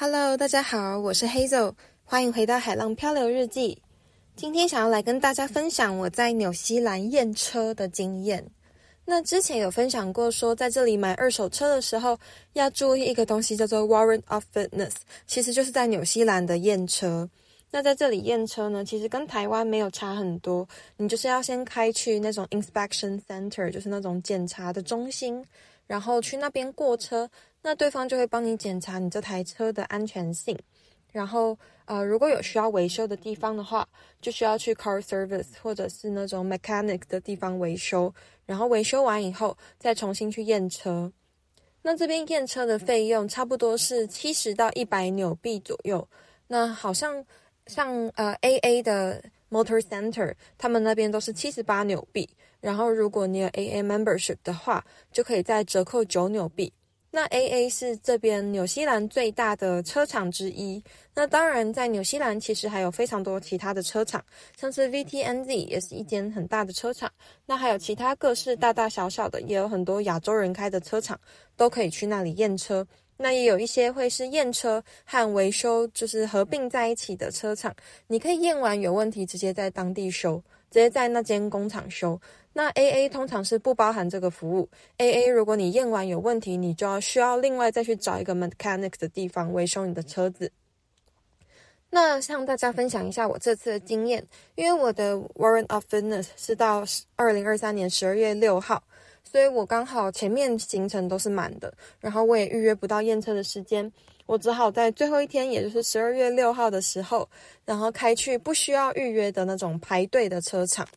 Hello，大家好，我是 Hazel，欢迎回到海浪漂流日记。今天想要来跟大家分享我在纽西兰验车的经验。那之前有分享过，说在这里买二手车的时候要注意一个东西，叫做 Warrant of Fitness，其实就是在纽西兰的验车。那在这里验车呢，其实跟台湾没有差很多。你就是要先开去那种 inspection center，就是那种检查的中心，然后去那边过车，那对方就会帮你检查你这台车的安全性。然后，呃，如果有需要维修的地方的话，就需要去 car service 或者是那种 mechanic 的地方维修。然后维修完以后，再重新去验车。那这边验车的费用差不多是七十到一百纽币左右。那好像。像呃 AA 的 Motor Center，他们那边都是七十八纽币，然后如果你有 AA membership 的话，就可以再折扣九纽币。那 AA 是这边纽西兰最大的车厂之一。那当然，在纽西兰其实还有非常多其他的车厂，像是 VTNZ 也是一间很大的车厂。那还有其他各式大大小小的，也有很多亚洲人开的车厂，都可以去那里验车。那也有一些会是验车和维修，就是合并在一起的车厂，你可以验完有问题，直接在当地修，直接在那间工厂修。那 AA 通常是不包含这个服务，AA 如果你验完有问题，你就要需要另外再去找一个 mechanic 的地方维修你的车子。那向大家分享一下我这次的经验，因为我的 Warrant of Fitness 是到二零二三年十二月六号。所以我刚好前面行程都是满的，然后我也预约不到验车的时间，我只好在最后一天，也就是十二月六号的时候，然后开去不需要预约的那种排队的车场。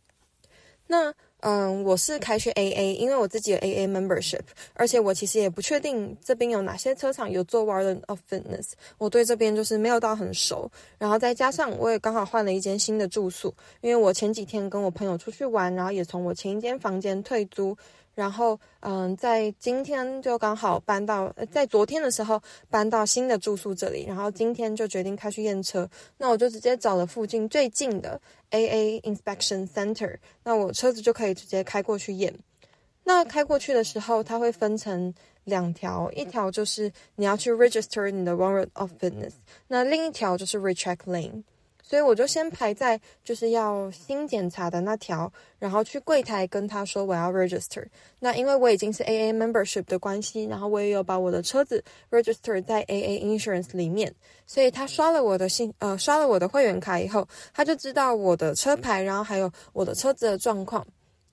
那嗯，我是开去 AA，因为我自己有 AA membership，而且我其实也不确定这边有哪些车场有做 Warrant of Fitness，我对这边就是没有到很熟。然后再加上我也刚好换了一间新的住宿，因为我前几天跟我朋友出去玩，然后也从我前一间房间退租。然后，嗯，在今天就刚好搬到，在昨天的时候搬到新的住宿这里，然后今天就决定开去验车。那我就直接找了附近最近的 AA Inspection Center，那我车子就可以直接开过去验。那开过去的时候，它会分成两条，一条就是你要去 register 你的 Warrant of Fitness，那另一条就是 recheck lane。所以我就先排在就是要新检查的那条，然后去柜台跟他说我要 register。那因为我已经是 AA membership 的关系，然后我也有把我的车子 register 在 AA insurance 里面，所以他刷了我的信呃刷了我的会员卡以后，他就知道我的车牌，然后还有我的车子的状况，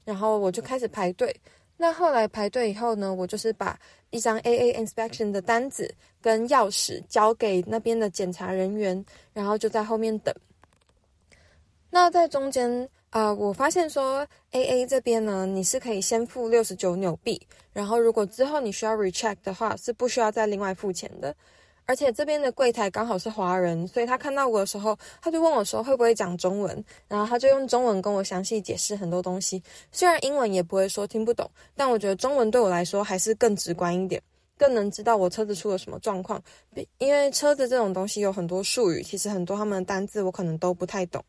然后我就开始排队。那后来排队以后呢，我就是把一张 AA inspection 的单子跟钥匙交给那边的检查人员，然后就在后面等。那在中间啊、我发现说 AA 这边呢，你是可以先付六十九纽币，然后如果之后你需要 recheck 的话，是不需要再另外付钱的。而且这边的柜台刚好是华人，所以他看到我的时候，他就问我说会不会讲中文，然后他就用中文跟我详细解释很多东西。虽然英文也不会说听不懂，但我觉得中文对我来说还是更直观一点，更能知道我车子出了什么状况。因为车子这种东西有很多术语，其实很多他们的单字我可能都不太懂。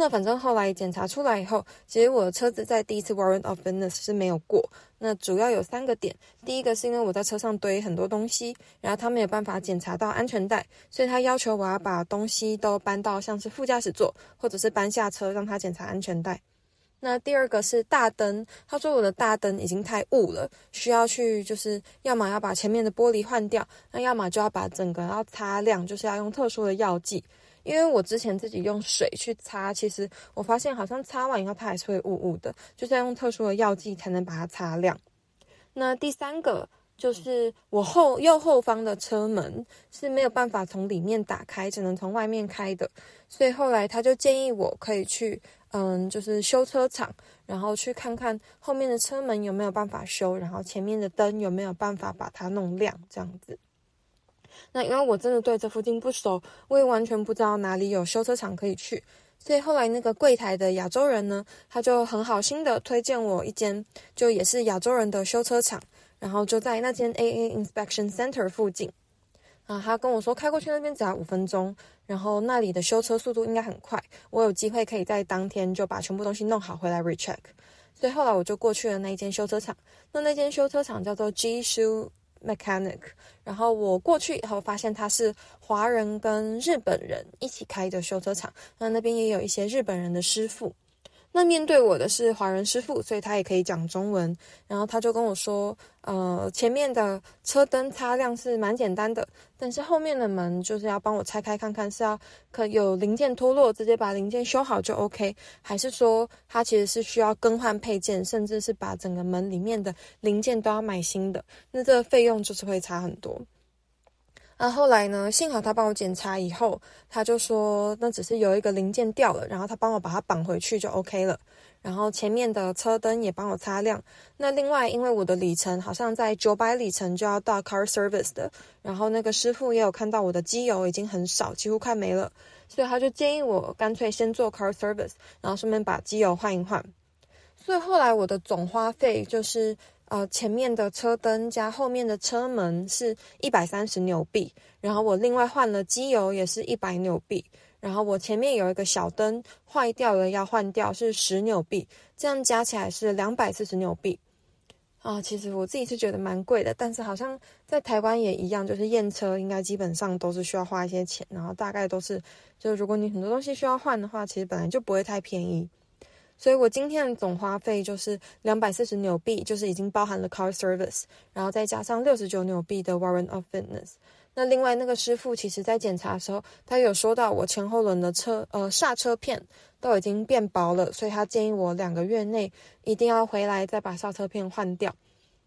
那反正后来检查出来以后，其实我的车子在第一次 Warrant of Fitness 是没有过。那主要有三个点，第一个是因为我在车上堆很多东西，然后他没有办法检查到安全带，所以他要求我要把东西都搬到像是副驾驶座，或者是搬下车让他检查安全带。那第二个是大灯，他说我的大灯已经太雾了，需要去就是要么要把前面的玻璃换掉，那要么就要把整个要擦亮，就是要用特殊的药剂。因为我之前自己用水去擦，其实我发现好像擦完以后它还是会雾雾的，就是要用特殊的药剂才能把它擦亮。那第三个就是我后右后方的车门是没有办法从里面打开，只能从外面开的，所以后来他就建议我可以去，嗯，就是修车厂，然后去看看后面的车门有没有办法修，然后前面的灯有没有办法把它弄亮，这样子。那因为我真的对这附近不熟，我也完全不知道哪里有修车厂可以去，所以后来那个柜台的亚洲人呢，他就很好心的推荐我一间，就也是亚洲人的修车厂，然后就在那间 AA Inspection Center 附近，啊，他跟我说开过去那边只要五分钟，然后那里的修车速度应该很快，我有机会可以在当天就把全部东西弄好回来 recheck，所以后来我就过去了那一间修车厂，那那间修车厂叫做 G Shoe mechanic。然后我过去以后发现他是华人跟日本人一起开的修车厂，那那边也有一些日本人的师傅。那面对我的是华人师傅，所以他也可以讲中文。然后他就跟我说：“呃，前面的车灯擦亮是蛮简单的，但是后面的门就是要帮我拆开看看，是要可有零件脱落，直接把零件修好就 OK，还是说他其实是需要更换配件，甚至是把整个门里面的零件都要买新的？那这个费用就是会差很多。”那、后来呢？幸好他帮我检查以后，他就说那只是有一个零件掉了，然后他帮我把它绑回去就 OK 了。然后前面的车灯也帮我擦亮。那另外，因为我的里程好像在九百里程就要到 car service 的，然后那个师傅也有看到我的机油已经很少，几乎快没了，所以他就建议我干脆先做 car service，然后顺便把机油换一换。所以后来我的总花费就是。呃，前面的车灯加后面的车门是一百三十纽币，然后我另外换了机油也是一百纽币，然后我前面有一个小灯坏掉了要换掉是十纽币，这样加起来是两百四十纽币。啊、其实我自己是觉得蛮贵的，但是好像在台湾也一样，就是验车应该基本上都是需要花一些钱，然后大概都是，就是如果你很多东西需要换的话，其实本来就不会太便宜。所以我今天的总花费就是两百四十纽币，就是已经包含了 car service，然后再加上六十九纽币的 warrant of fitness。那另外那个师傅其实在检查的时候，他有说到我前后轮的车呃刹车片都已经变薄了，所以他建议我两个月内一定要回来再把刹车片换掉。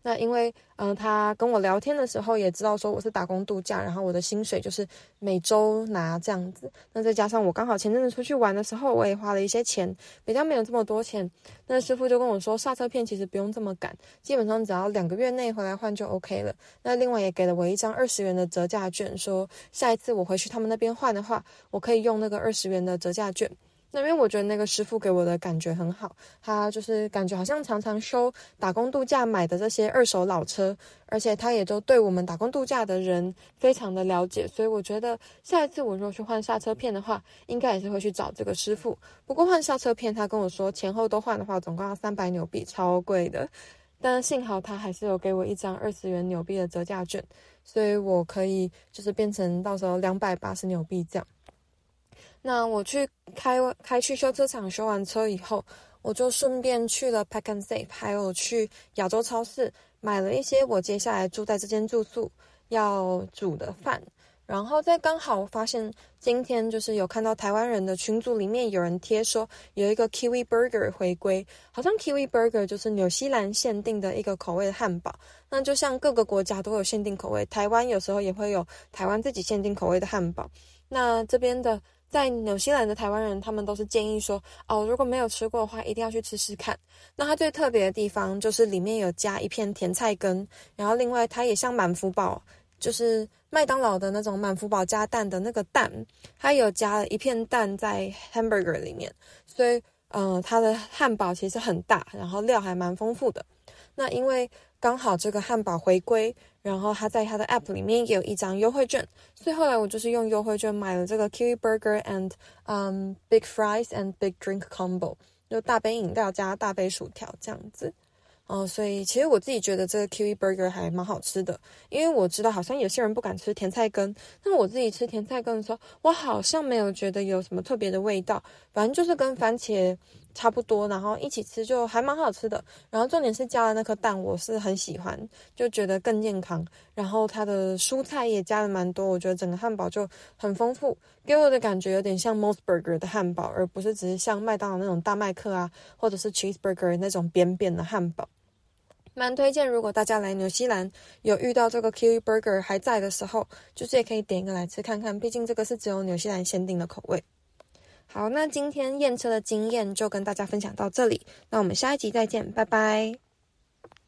那因为，嗯、他跟我聊天的时候也知道说我是打工度假，然后我的薪水就是每周拿这样子。那再加上我刚好前阵子出去玩的时候，我也花了一些钱，比较没有这么多钱。那师傅就跟我说，刹车片其实不用这么赶，基本上只要两个月内回来换就 OK 了。那另外也给了我一张二十元的折价券，说下一次我回去他们那边换的话，我可以用那个二十元的折价券。那因为我觉得那个师傅给我的感觉很好，他就是感觉好像常常修打工度假买的这些二手老车，而且他也都对我们打工度假的人非常的了解，所以我觉得下一次我如果去换刹车片的话，应该也是会去找这个师傅。不过换刹车片，他跟我说前后都换的话，总共要三百纽币，超贵的。但幸好他还是有给我一张二十元纽币的折价券，所以我可以就是变成到时候两百八十纽币这样。那我去开开去修车厂修完车以后，我就顺便去了 Pack and Save，还有去亚洲超市买了一些我接下来住在这间住宿要煮的饭。然后再刚好发现今天就是有看到台湾人的群组里面有人贴说有一个 Kiwi Burger 回归，好像 Kiwi Burger 就是纽西兰限定的一个口味的汉堡。那就像各个国家都有限定口味，台湾有时候也会有台湾自己限定口味的汉堡。那这边的。在纽西兰的台湾人，他们都是建议说，哦，如果没有吃过的话，一定要去吃吃看。那它最特别的地方就是里面有加一片甜菜根，然后另外它也像满福堡，就是麦当劳的那种满福堡加蛋的那个蛋，它有加了一片蛋在 hamburger 里面，所以，嗯、呃，它的汉堡其实很大，然后料还蛮丰富的。那因为刚好这个汉堡回归，然后他在他的 app 里面也有一张优惠券，所以后来我就是用优惠券买了这个 Kiwi Burger and um Big Fries and Big Drink Combo，就大杯饮料加大杯薯条这样子。哦，所以其实我自己觉得这个 Kiwi Burger 还蛮好吃的，因为我知道好像有些人不敢吃甜菜根，那我自己吃甜菜根的时候，我好像没有觉得有什么特别的味道，反正就是跟番茄。差不多，然后一起吃就还蛮好吃的。然后重点是加了那颗蛋，我是很喜欢，就觉得更健康。然后它的蔬菜也加了蛮多，我觉得整个汉堡就很丰富，给我的感觉有点像 Mos Burger 的汉堡，而不是只是像麦当劳那种大麦克啊，或者是 Cheeseburger 那种扁扁的汉堡。蛮推荐，如果大家来纽西兰有遇到这个 Kiwi Burger 还在的时候，就是也可以点一个来吃看看，毕竟这个是只有纽西兰限定的口味。好，那今天验车的经验就跟大家分享到这里，那我们下一集再见，拜拜。